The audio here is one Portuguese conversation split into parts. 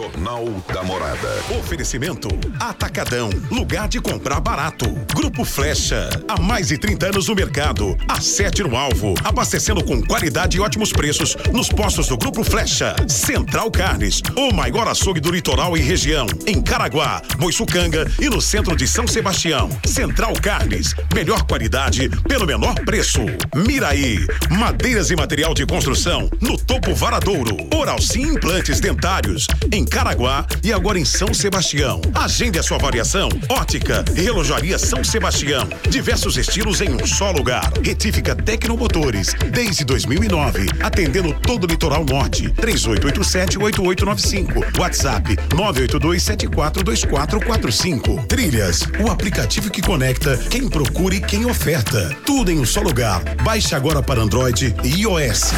Jornal da Morada. Oferecimento Atacadão, lugar de comprar barato. Grupo Flecha, há mais de 30 anos no mercado. A sete no alvo, abastecendo com qualidade e ótimos preços nos postos do Grupo Flecha. Central Carnes, o maior açougue do litoral e região. Em Caraguá, Boiçucanga e no centro de São Sebastião. Central Carnes, melhor qualidade pelo menor preço. Miraí, madeiras e material de construção no Topo Varadouro. Oral Sim Implantes Dentários em Caraguá e agora em São Sebastião. Agende a sua variação. Ótica relojaria São Sebastião. Diversos estilos em um só lugar. Retífica Tecnomotores, desde 2009, atendendo todo o litoral norte. 3887-8895. WhatsApp 982742445. Trilhas, o aplicativo que conecta quem procura e quem oferta. Tudo em um só lugar. Baixe agora para Android e iOS.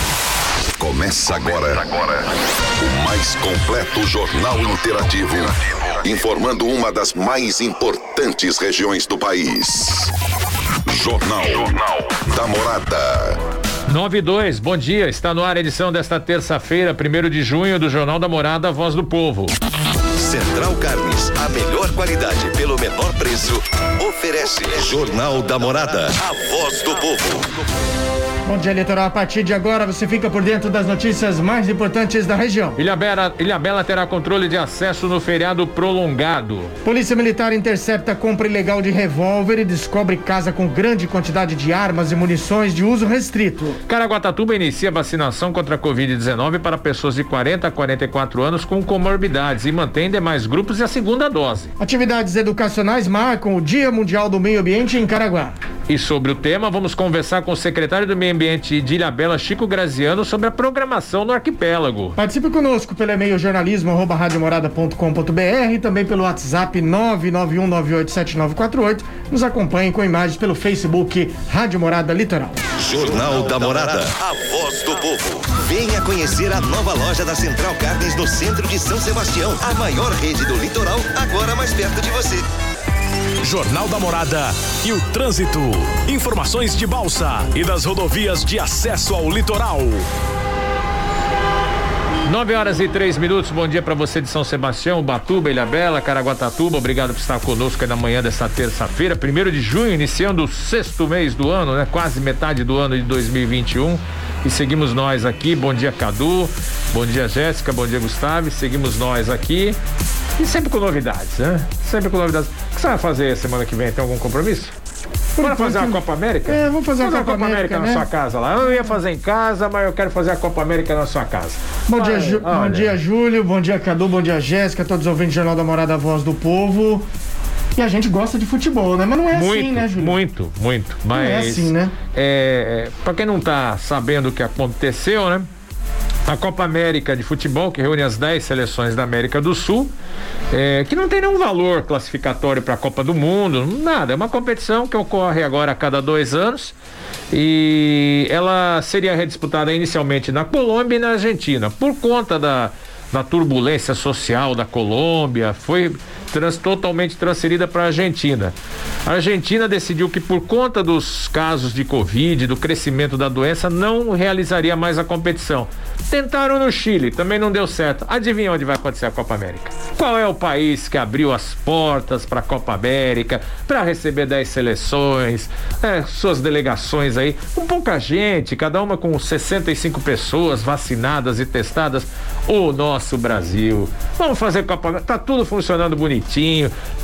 Começa agora, agora o mais completo jornal interativo, informando uma das mais importantes regiões do país. Jornal, jornal da Morada. 92, bom dia. Está no ar a edição desta terça-feira, 1 de junho, do Jornal da Morada, Voz do Povo. Central Carnes, a melhor qualidade pelo menor preço, oferece Jornal da Morada, a voz do povo. Bom dia, Litoral. A partir de agora você fica por dentro das notícias mais importantes da região. Ilhabela, Ilhabela terá controle de acesso no feriado prolongado. Polícia Militar intercepta compra ilegal de revólver e descobre casa com grande quantidade de armas e munições de uso restrito. Caraguatatuba inicia vacinação contra a Covid-19 para pessoas de 40 a 44 anos com comorbidades e mantém demais grupos e a segunda dose. Atividades educacionais marcam o Dia Mundial do Meio Ambiente em Caraguá. E sobre o tema, vamos conversar com o secretário do Meio Ambiente de Ilhabela, Chico Graziano, sobre a programação no arquipélago. Participe conosco pelo e-mail jornalismo@radiomorada.com.br e também pelo WhatsApp 991987948. Nos acompanhe com imagens pelo Facebook Rádio Morada Litoral. Jornal da Morada, a voz do povo. Venha conhecer a nova loja da Central Carnes no centro de São Sebastião, a maior rede do litoral, agora mais perto de você. Jornal da Morada e o trânsito. Informações de Balsa e das rodovias de acesso ao litoral. 9 horas e 3 minutos. Bom dia para você de São Sebastião, Batuba, Ilhabela, Caraguatatuba. Obrigado por estar conosco aí na manhã dessa terça-feira, 1 de junho, iniciando o sexto mês do ano, né? Quase metade do ano de 2021. E seguimos nós aqui. Bom dia, Cadu. Bom dia, Jéssica. Bom dia, Gustavo. Seguimos nós aqui. E sempre com novidades, né? Sempre com novidades. O que você vai fazer semana que vem? Tem algum compromisso? Bora fazer uma Copa América? É, vamos fazer, fazer uma Copa, Copa América, América, na né? sua casa lá. Eu não ia fazer em casa, mas eu quero fazer a Copa América na sua casa. Bom dia, Ju- bom dia, Júlio. Bom dia, Cadu. Bom dia, Jéssica. Todos os ouvintes do Jornal da Morada, a voz do povo. E a gente gosta de futebol, né? Mas não é muito, assim, né, Júlio? muito, muito. Mas é assim, né? É, é, para quem não tá sabendo o que aconteceu, né? A Copa América de Futebol, que reúne as 10 seleções da América do Sul, é, que não tem nenhum valor classificatório para a Copa do Mundo, nada. É uma competição que ocorre agora a cada dois anos e ela seria redisputada inicialmente na Colômbia e na Argentina. Por conta da, da turbulência social da Colômbia, foi trans- totalmente transferida para a Argentina. A Argentina decidiu que por conta dos casos de Covid, do crescimento da doença, não realizaria mais a competição. Tentaram no Chile, também não deu certo. Adivinha onde vai acontecer a Copa América? Qual é o país que abriu as portas para a Copa América, para receber 10 seleções, é, suas delegações aí, com pouca gente, cada uma com 65 pessoas vacinadas e testadas? O nosso Brasil. Vamos fazer Copa América. Tá tudo funcionando bonitinho,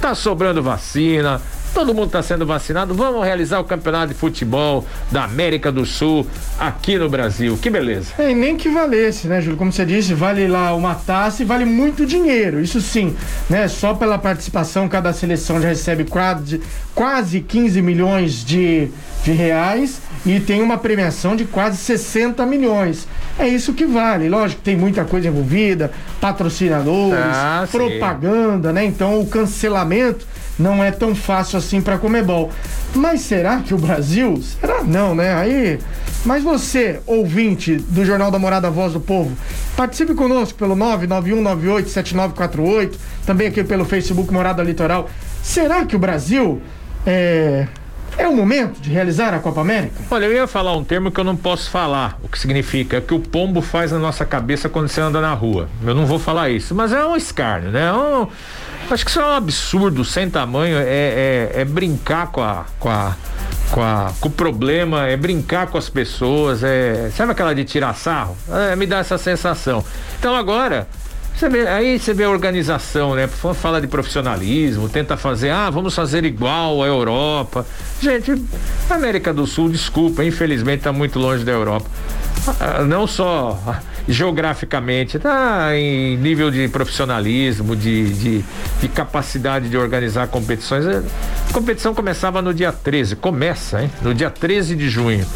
tá sobrando vacina. Todo mundo está sendo vacinado. Vamos realizar o campeonato de futebol da América do Sul aqui no Brasil. Que beleza. É, e nem que valesse, né, Júlio? Como você disse, vale lá uma taça e vale muito dinheiro. Isso sim, né? Só pela participação, cada seleção já recebe quase, quase 15 milhões de, de reais e tem uma premiação de quase 60 milhões. É isso que vale. Lógico que tem muita coisa envolvida, patrocinadores, Ah, propaganda, né? Então o cancelamento não é tão fácil assim para Comebol. Mas será que o Brasil? Será não, né? Aí, mas você, ouvinte do Jornal da Morada Voz do Povo, participe conosco pelo 991987948, também aqui pelo Facebook Morada Litoral. Será que o Brasil é, É o momento de realizar a Copa América? Olha, eu ia falar um termo que eu não posso falar, o que significa que o pombo faz na nossa cabeça quando você anda na rua. Eu não vou falar isso, mas é um escárnio, né? É um, acho que isso é um absurdo sem tamanho, é, é, é brincar com a, com a com, a, com o problema, é brincar com as pessoas, é. Sabe aquela de tirar sarro? É, me dá essa sensação. Então agora, você vê, aí você vê a organização, né? Fala de profissionalismo, tenta fazer, ah, vamos fazer igual a Europa. Gente, a América do Sul, desculpa, infelizmente está muito longe da Europa. Ah, não só geograficamente, tá em nível de profissionalismo, de, de, de capacidade de organizar competições. A competição começava no dia 13, começa, hein? No dia 13 de junho.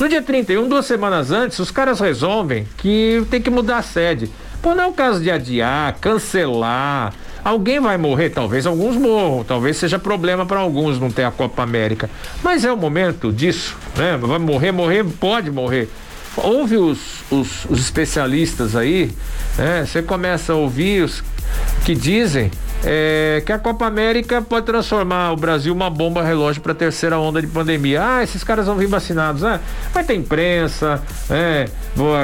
No dia 31, duas semanas antes, os caras resolvem que tem que mudar a sede. Pô, não é o caso de adiar, cancelar. Alguém vai morrer, talvez alguns morram, talvez seja problema para alguns não ter a Copa América. Mas é o momento disso, né? Vai morrer, morrer, pode morrer. Ouve os, os, os especialistas aí, né? Você começa a ouvir os que dizem é, que a Copa América pode transformar o Brasil uma bomba relógio para a terceira onda de pandemia. Ah, esses caras vão vir vacinados. Ah, vai ter imprensa, é,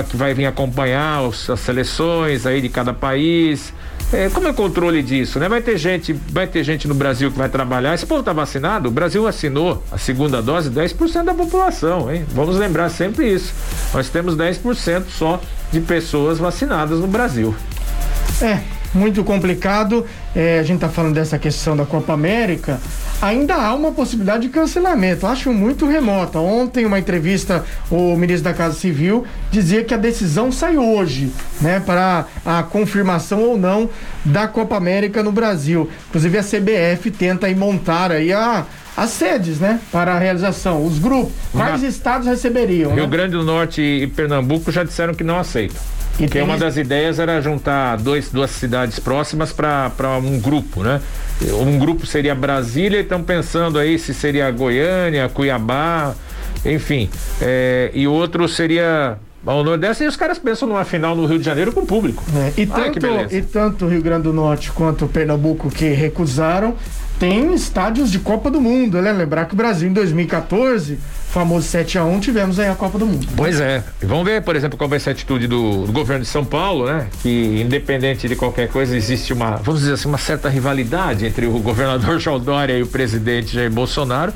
que vai vir acompanhar os, as seleções aí de cada país. É, como é o controle disso, né? Vai ter gente, vai ter gente no Brasil que vai trabalhar. Esse povo tá vacinado? O Brasil assinou a segunda dose 10% da população, hein? Vamos lembrar sempre isso. Nós temos 10% só de pessoas vacinadas no Brasil. É, muito complicado. É, a gente está falando dessa questão da Copa América. Ainda há uma possibilidade de cancelamento. Acho muito remota. Ontem, uma entrevista, o ministro da Casa Civil dizia que a decisão sai hoje, né, para a confirmação ou não da Copa América no Brasil. Inclusive, a CBF tenta aí montar aí a as sedes, né, para a realização, os grupos. Quais Na... estados receberiam? Rio né? Grande do Norte e Pernambuco já disseram que não aceitam. E Porque uma das ideias era juntar dois, duas cidades próximas para um grupo, né? Um grupo seria Brasília e estão pensando aí se seria Goiânia, Cuiabá, enfim. É, e outro seria ao Nordeste e os caras pensam numa final no Rio de Janeiro com o público. É, e, tanto, e tanto o Rio Grande do Norte quanto o Pernambuco que recusaram tem estádios de Copa do Mundo, né? Lembrar que o Brasil em 2014 famoso 7 a 1 tivemos aí a Copa do Mundo. Pois é. Vamos ver, por exemplo, qual vai ser a atitude do, do, governo de São Paulo, né? Que independente de qualquer coisa, existe uma, vamos dizer assim, uma certa rivalidade entre o governador João Dória e o presidente Jair Bolsonaro.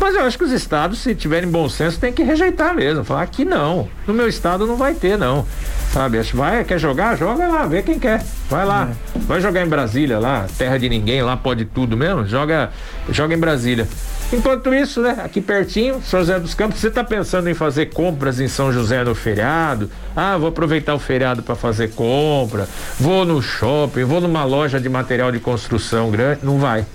Mas eu acho que os estados, se tiverem bom senso, tem que rejeitar mesmo. Falar que não. No meu estado não vai ter, não. Sabe? Acho vai, quer jogar? Joga lá, vê quem quer. Vai lá. É. Vai jogar em Brasília lá, terra de ninguém, lá pode tudo mesmo. Joga, joga em Brasília. Enquanto isso, né, aqui pertinho, São José dos Campos, você está pensando em fazer compras em São José no feriado? Ah, vou aproveitar o feriado para fazer compra, vou no shopping, vou numa loja de material de construção grande. Não vai.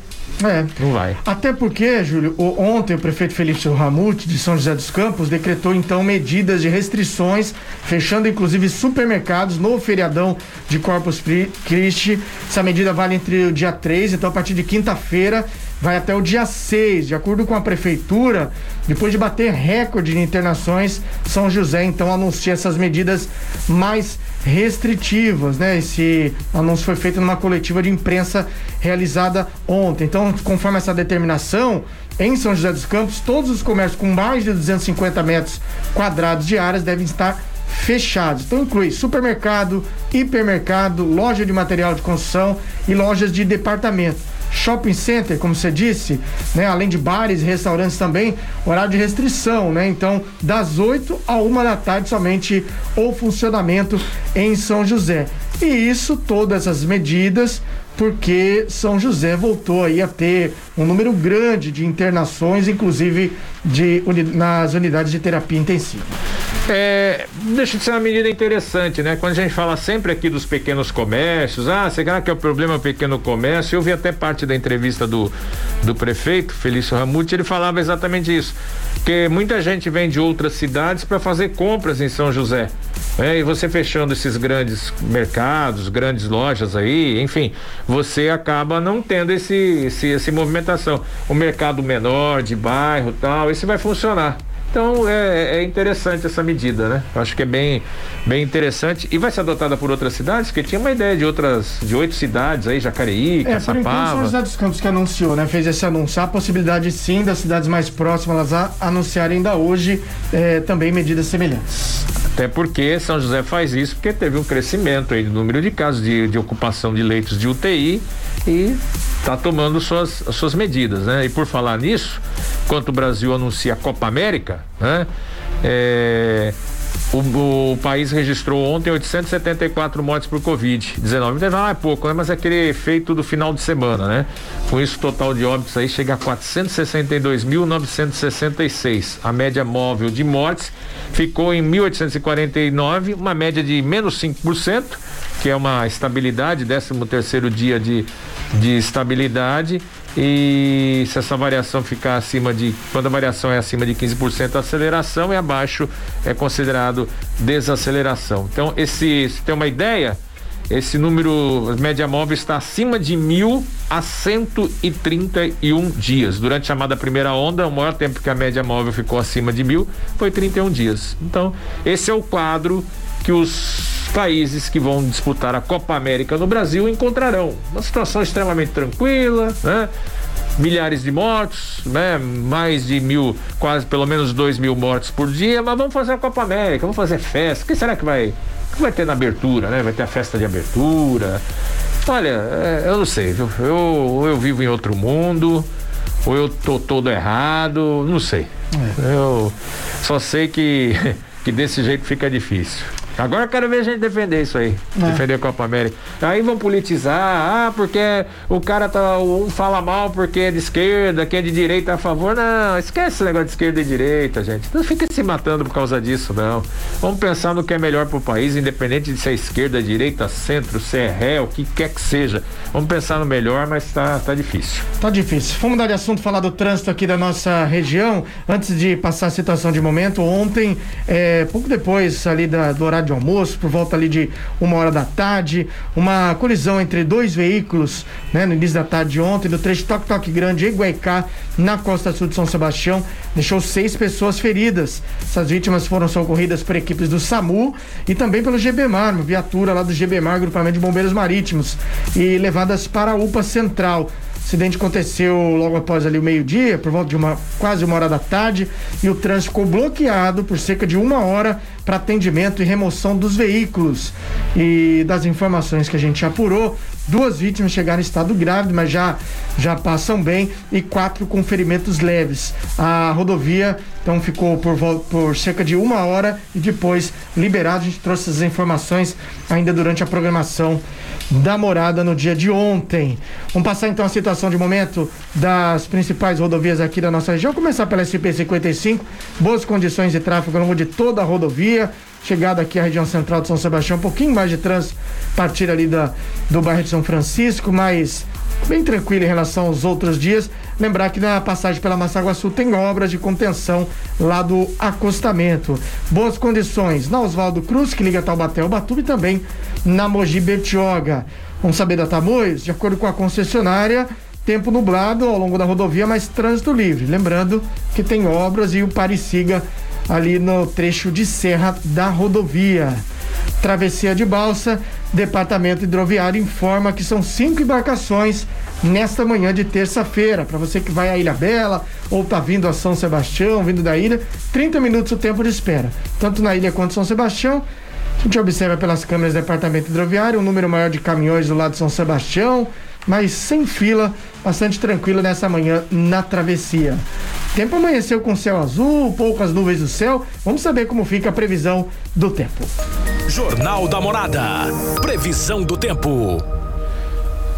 É. Não vai. Até porque, Júlio, ontem o prefeito Felício Ramute de São José dos Campos decretou então medidas de restrições, fechando inclusive supermercados no feriadão de Corpus Christi. Essa medida vale entre o dia 3, então a partir de quinta-feira vai até o dia 6. De acordo com a prefeitura, depois de bater recorde de internações, São José então anuncia essas medidas mais restritivas, né? Esse anúncio foi feito numa coletiva de imprensa realizada ontem. Então, conforme essa determinação, em São José dos Campos, todos os comércios com mais de 250 metros quadrados de áreas devem estar fechados. Então inclui supermercado, hipermercado, loja de material de construção e lojas de departamento shopping center, como você disse, né? Além de bares e restaurantes também, horário de restrição, né? Então, das 8 a 1 da tarde somente o funcionamento em São José. E isso, todas as medidas porque São José voltou aí a ter um número grande de internações, inclusive de, nas unidades de terapia intensiva. É, deixa de ser uma medida interessante, né? Quando a gente fala sempre aqui dos pequenos comércios, ah, será que é o problema pequeno comércio? Eu vi até parte da entrevista do, do prefeito, Felício Ramute, ele falava exatamente isso. Que muita gente vem de outras cidades para fazer compras em São José. É, e você fechando esses grandes mercados, grandes lojas aí, enfim, você acaba não tendo esse, esse, esse movimentação. O mercado menor, de bairro tal, esse vai funcionar Então é, é, interessante essa medida, né? Eu acho que é bem, bem interessante e vai ser adotada por outras cidades, porque tinha uma ideia de outras, de oito cidades aí, Jacareí, é, Caçapava. Por enquanto, José dos Campos que anunciou, né? Fez esse anúncio. Há a possibilidade sim das cidades mais próximas a anunciarem ainda hoje é, também medidas semelhantes. Até porque São José faz isso porque teve um crescimento aí do número de casos de, de ocupação de leitos de UTI e está tomando suas, suas medidas, né? E por falar nisso, enquanto o Brasil anuncia a Copa América, né? É, o, o, país registrou ontem 874 mortes por Covid-19. Ah, é pouco, né? Mas é aquele efeito do final de semana, né? Com isso, o total de óbitos aí chega a 462.966. A média móvel de mortes ficou em 1.849, uma média de menos 5%, que é uma estabilidade, 13 terceiro dia de, de estabilidade e se essa variação ficar acima de, quando a variação é acima de 15% aceleração e abaixo é considerado desaceleração. Então, esse, se tem uma ideia, esse número média móvel está acima de mil a 131 dias. Durante a chamada primeira onda, o maior tempo que a média móvel ficou acima de mil foi 31 dias. Então, esse é o quadro que os países que vão disputar a Copa América no Brasil encontrarão. Uma situação extremamente tranquila, né? milhares de mortos, né? Mais de mil, quase pelo menos dois mil mortos por dia, mas vamos fazer a Copa América, vamos fazer festa. O que será que vai, que vai ter na abertura, né? Vai ter a festa de abertura. Olha, é, eu não sei, eu, eu, eu vivo em outro mundo, ou eu tô todo errado, não sei. É. Eu só sei que, que desse jeito fica difícil. Agora eu quero ver a gente defender isso aí. É. Defender a Copa América. Aí vão politizar, ah, porque o cara tá. Um fala mal porque é de esquerda, quem é de direita a favor. Não, esquece esse negócio de esquerda e direita, gente. Não fica se matando por causa disso, não. Vamos pensar no que é melhor pro país, independente de ser esquerda, direita, centro, se é ré, o que quer que seja. Vamos pensar no melhor, mas tá, tá difícil. Tá difícil. Vamos mudar de assunto, falar do trânsito aqui da nossa região. Antes de passar a situação de momento, ontem, é, pouco depois ali da, do horário de almoço, por volta ali de uma hora da tarde, uma colisão entre dois veículos, né, no início da tarde de ontem, do trecho Toque Toque Grande, Iguaicá, na costa sul de São Sebastião, deixou seis pessoas feridas. Essas vítimas foram socorridas por equipes do SAMU e também pelo GBMAR, uma viatura lá do GBMAR, Grupamento de Bombeiros Marítimos, e levadas para a UPA Central. O acidente aconteceu logo após ali o meio-dia, por volta de uma quase uma hora da tarde, e o trânsito ficou bloqueado por cerca de uma hora para atendimento e remoção dos veículos. E das informações que a gente apurou, duas vítimas chegaram em estado grave, mas já já passam bem, e quatro com ferimentos leves. A rodovia então ficou por, por cerca de uma hora e depois liberado. A gente trouxe essas informações ainda durante a programação da morada no dia de ontem. Vamos passar então a situação de momento das principais rodovias aqui da nossa região. Começar pela SP-55, boas condições de tráfego ao longo de toda a rodovia. Chegada aqui à região central de São Sebastião, um pouquinho mais de trânsito partir ali da, do bairro de São Francisco, mas bem tranquilo em relação aos outros dias. Lembrar que na passagem pela Massaguaçu tem obras de contenção lá do acostamento. Boas condições na Oswaldo Cruz, que liga Taubaté ao Batuba, e também na Mogi Bertioga. Vamos saber da Tamoios? De acordo com a concessionária, tempo nublado ao longo da rodovia, mas trânsito livre. Lembrando que tem obras e o Parisiga ali no trecho de serra da rodovia. Travessia de Balsa, Departamento Hidroviário informa que são cinco embarcações nesta manhã de terça-feira. Para você que vai à Ilha Bela ou está vindo a São Sebastião, vindo da ilha, 30 minutos o tempo de espera. Tanto na ilha quanto São Sebastião. A gente observa pelas câmeras do Departamento Hidroviário um número maior de caminhões do lado de São Sebastião, mas sem fila, bastante tranquilo nessa manhã na travessia. Tempo amanheceu com céu azul, poucas nuvens no céu. Vamos saber como fica a previsão do tempo. Jornal da Morada. Previsão do tempo.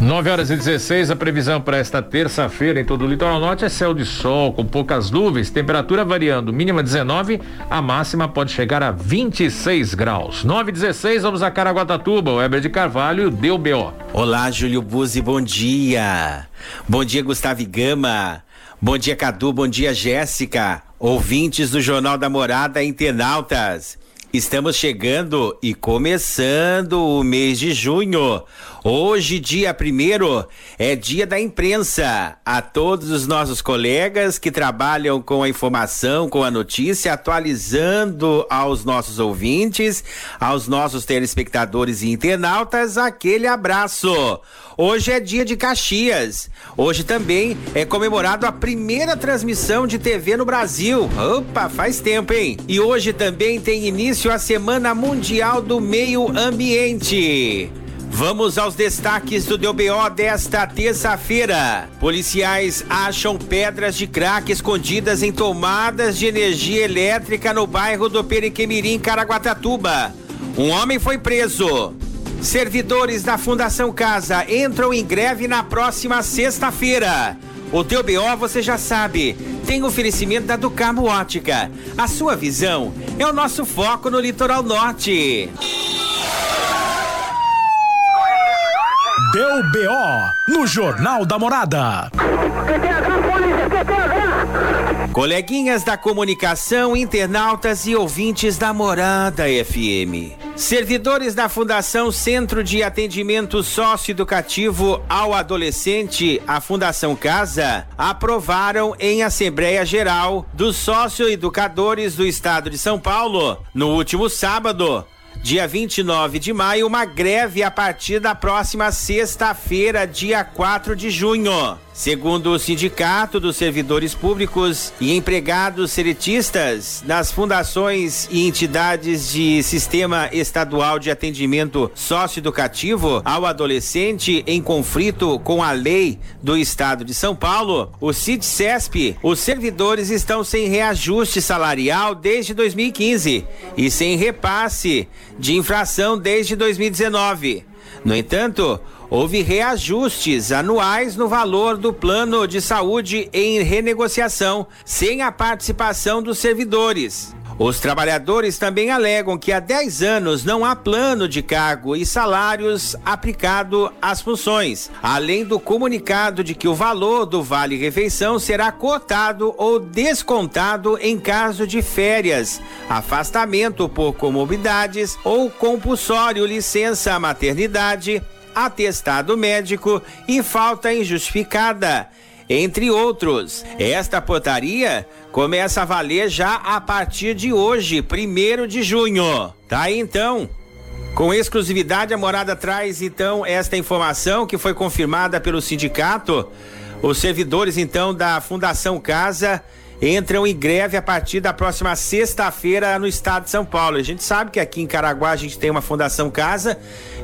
9 horas e 16, a previsão para esta terça-feira em todo o litoral norte é céu de sol, com poucas nuvens, temperatura variando, mínima 19, a máxima pode chegar a 26 graus. 9 e 16, vamos a Caraguatatuba, o Heber de Carvalho deu BO. Olá, Júlio Buzzi, bom dia. Bom dia, Gustavo Gama. Bom dia, Cadu. Bom dia, Jéssica. Ouvintes do Jornal da Morada, internautas. Estamos chegando e começando o mês de junho. Hoje, dia primeiro, é dia da imprensa. A todos os nossos colegas que trabalham com a informação, com a notícia, atualizando aos nossos ouvintes, aos nossos telespectadores e internautas, aquele abraço. Hoje é dia de Caxias. Hoje também é comemorado a primeira transmissão de TV no Brasil. Opa, faz tempo, hein? E hoje também tem início a Semana Mundial do Meio Ambiente. Vamos aos destaques do DBO desta terça-feira. Policiais acham pedras de crack escondidas em tomadas de energia elétrica no bairro do Periquemirim, Caraguatatuba. Um homem foi preso. Servidores da Fundação Casa entram em greve na próxima sexta-feira. O teu BO você já sabe, tem oferecimento da Ducamo Ótica. A sua visão é o nosso foco no litoral norte. Deu BO no Jornal da Morada. Coleguinhas da comunicação, internautas e ouvintes da Morada FM. Servidores da Fundação Centro de Atendimento Socioeducativo ao Adolescente, a Fundação Casa, aprovaram em Assembleia Geral dos Socioeducadores do Estado de São Paulo, no último sábado, dia 29 de maio, uma greve a partir da próxima sexta-feira, dia 4 de junho. Segundo o Sindicato dos Servidores Públicos e Empregados Seletistas, nas fundações e entidades de Sistema Estadual de Atendimento Socioeducativo ao Adolescente em conflito com a lei do Estado de São Paulo, o CID-CESP, os servidores estão sem reajuste salarial desde 2015 e sem repasse de infração desde 2019. No entanto, houve reajustes anuais no valor do plano de saúde em renegociação, sem a participação dos servidores. Os trabalhadores também alegam que há 10 anos não há plano de cargo e salários aplicado às funções, além do comunicado de que o valor do Vale Refeição será cotado ou descontado em caso de férias, afastamento por comorbidades ou compulsório licença maternidade, atestado médico e falta injustificada entre outros. Esta portaria começa a valer já a partir de hoje, primeiro de junho. Tá então. Com exclusividade, a morada traz então esta informação que foi confirmada pelo sindicato. Os servidores então da Fundação Casa entram em greve a partir da próxima sexta-feira no estado de São Paulo. A gente sabe que aqui em Caraguá a gente tem uma Fundação Casa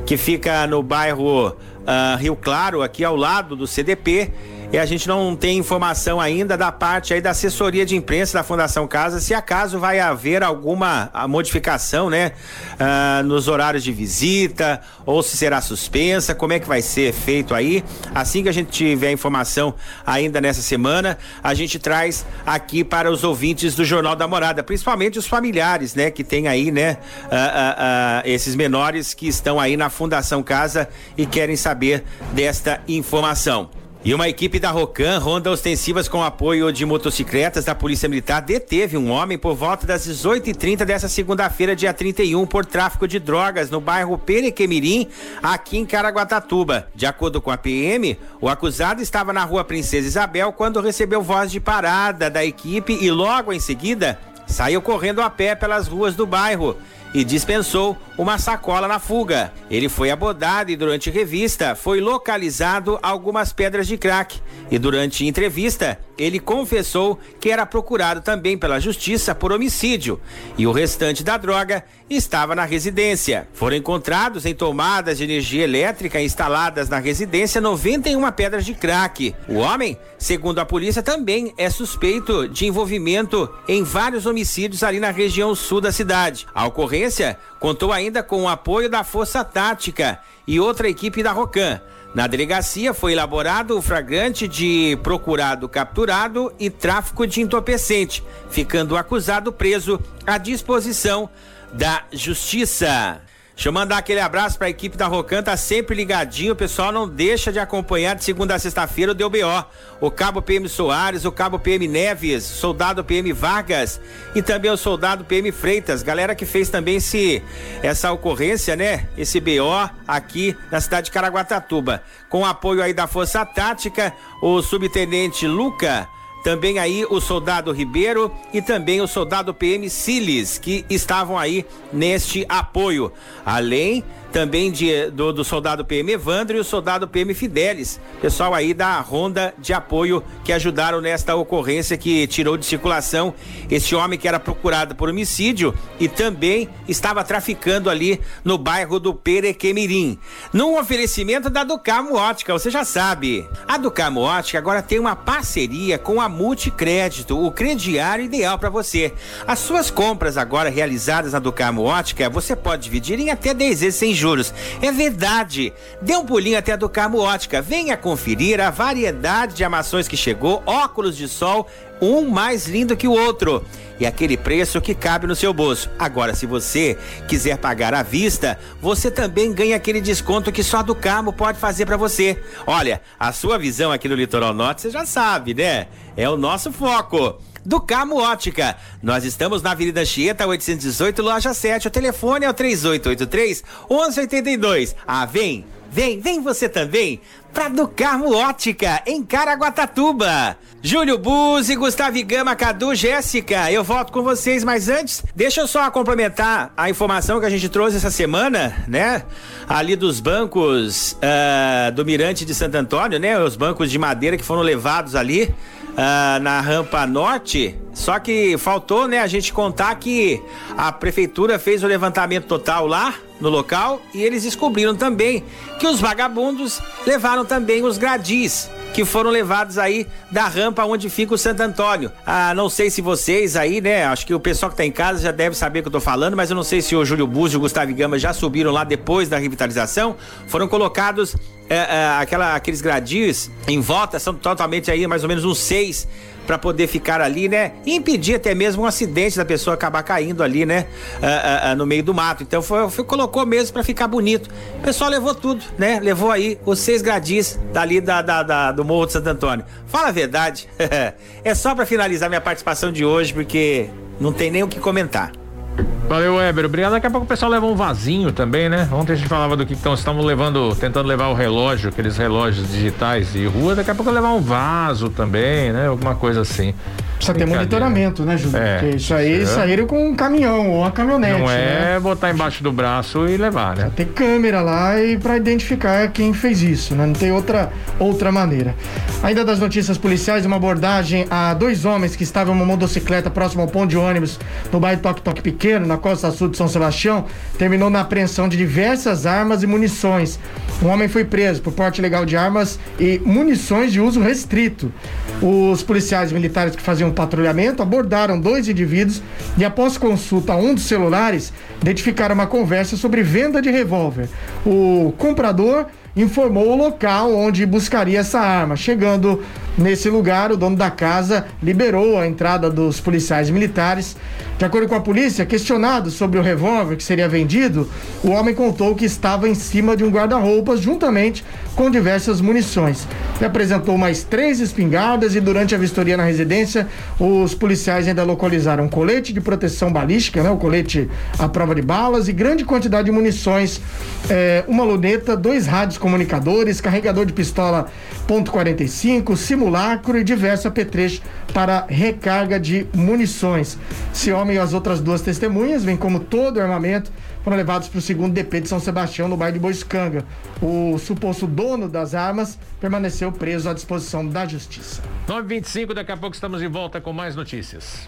que fica no bairro uh, Rio Claro, aqui ao lado do CDP e a gente não tem informação ainda da parte aí da assessoria de imprensa da Fundação Casa, se acaso vai haver alguma modificação, né, uh, nos horários de visita ou se será suspensa, como é que vai ser feito aí. Assim que a gente tiver informação ainda nessa semana, a gente traz aqui para os ouvintes do Jornal da Morada, principalmente os familiares, né, que tem aí, né, uh, esses menores que estão aí na Fundação Casa e querem saber desta informação. E uma equipe da Rocan, ronda ostensivas com apoio de motocicletas da Polícia Militar, deteve um homem por volta das 18h30 dessa segunda-feira, dia 31, por tráfico de drogas no bairro Perequemirim, aqui em Caraguatatuba. De acordo com a PM, o acusado estava na rua Princesa Isabel quando recebeu voz de parada da equipe e logo em seguida saiu correndo a pé pelas ruas do bairro e dispensou uma sacola na fuga. Ele foi abordado e durante revista foi localizado algumas pedras de crack. E durante entrevista, ele confessou que era procurado também pela justiça por homicídio e o restante da droga estava na residência. Foram encontrados em tomadas de energia elétrica instaladas na residência 91 pedras de crack. O homem, segundo a polícia, também é suspeito de envolvimento em vários homicídios ali na região sul da cidade. A ocorrência contou ainda com o apoio da Força Tática e outra equipe da Rocan. Na delegacia foi elaborado o flagrante de procurado capturado e tráfico de entorpecente, ficando o acusado preso à disposição da Justiça. Deixa eu mandar aquele abraço para a equipe da Rocan, tá sempre ligadinho. O pessoal não deixa de acompanhar de segunda a sexta-feira o DBO. O Cabo PM Soares, o Cabo PM Neves, soldado PM Vargas e também o soldado PM Freitas. Galera que fez também esse, essa ocorrência, né? Esse BO aqui na cidade de Caraguatatuba. Com apoio aí da Força Tática, o subtenente Luca também aí o soldado Ribeiro e também o soldado PM Siles, que estavam aí neste apoio. Além também de, do, do, soldado PM Evandro e o soldado PM Fidelis, pessoal aí da ronda de apoio que ajudaram nesta ocorrência que tirou de circulação esse homem que era procurado por homicídio e também estava traficando ali no bairro do Perequemirim. Num oferecimento da Ducamo Ótica, você já sabe. A Ducamo Ótica agora tem uma parceria com a Multicrédito, o crediário ideal para você. As suas compras agora realizadas na Ducamo Ótica, você pode dividir em até 10 vezes sem juros juros. É verdade. Dê um pulinho até a do Carmo Ótica. Venha conferir a variedade de armações que chegou, óculos de sol, um mais lindo que o outro. E aquele preço que cabe no seu bolso. Agora, se você quiser pagar à vista, você também ganha aquele desconto que só a do Carmo pode fazer para você. Olha, a sua visão aqui no Litoral Norte, você já sabe, né? É o nosso foco do Camo Ótica. Nós estamos na Avenida Chieta, 818, loja 7. O telefone é o 3883 1182. Ah, vem, vem, vem você também pra do Carmo Ótica, em Caraguatatuba. Júlio Buzzi, Gustavo Gama, Cadu, Jéssica, eu volto com vocês, mas antes, deixa eu só complementar a informação que a gente trouxe essa semana, né? Ali dos bancos uh, do Mirante de Santo Antônio, né? Os bancos de madeira que foram levados ali uh, na rampa norte. Só que faltou, né, a gente contar que a prefeitura fez o levantamento total lá no local e eles descobriram também que os vagabundos levaram também os gradis que foram levados aí da rampa onde fica o Santo Antônio. Ah, não sei se vocês aí, né? Acho que o pessoal que tá em casa já deve saber o que eu tô falando, mas eu não sei se o Júlio Búzio e o Gustavo Gama já subiram lá depois da revitalização. Foram colocados é, é, aquela, aqueles gradios em volta, são totalmente aí mais ou menos uns seis para poder ficar ali, né? E impedir até mesmo um acidente da pessoa acabar caindo ali, né? Uh, uh, uh, no meio do mato. Então foi, foi colocou mesmo para ficar bonito. O pessoal levou tudo, né? Levou aí os seis gradis dali da, da, da do Morro de Santo Antônio. Fala a verdade. é só para finalizar minha participação de hoje, porque não tem nem o que comentar. Valeu, Weber. Obrigado. Daqui a pouco o pessoal leva um vasinho também, né? Ontem a gente falava do que estão estavam levando, tentando levar o relógio, aqueles relógios digitais de rua. Daqui a pouco levar um vaso também, né? Alguma coisa assim. Precisa ter monitoramento, né, Júlio? É, Porque isso aí é. saíram com um caminhão ou uma caminhonete. Não é né? botar embaixo do braço e levar, né? Ter câmera lá e para identificar quem fez isso, né? Não tem outra, outra maneira. Ainda das notícias policiais, uma abordagem a dois homens que estavam em uma motocicleta próximo ao ponto de ônibus no bairro Toque Toque Pequeno, na costa sul de São Sebastião, terminou na apreensão de diversas armas e munições. Um homem foi preso por porte ilegal de armas e munições de uso restrito. Os policiais militares que faziam patrulhamento abordaram dois indivíduos e, após consulta a um dos celulares, identificaram uma conversa sobre venda de revólver. O comprador informou o local onde buscaria essa arma. Chegando nesse lugar, o dono da casa liberou a entrada dos policiais militares. De acordo com a polícia, questionado sobre o revólver que seria vendido, o homem contou que estava em cima de um guarda-roupas juntamente com diversas munições. Ele apresentou mais três espingardas e durante a vistoria na residência, os policiais ainda localizaram um colete de proteção balística, né, o colete à prova de balas e grande quantidade de munições, é, uma luneta, dois rádios comunicadores, carregador de pistola .45, simulacro e diversos apetrechos para recarga de munições. Esse homem e as outras duas testemunhas, vem como todo o armamento, foram levados para o segundo DP de São Sebastião, no bairro de Boiscanga. O suposto dono das armas permaneceu preso à disposição da justiça. 9h25, daqui a pouco estamos de volta com mais notícias.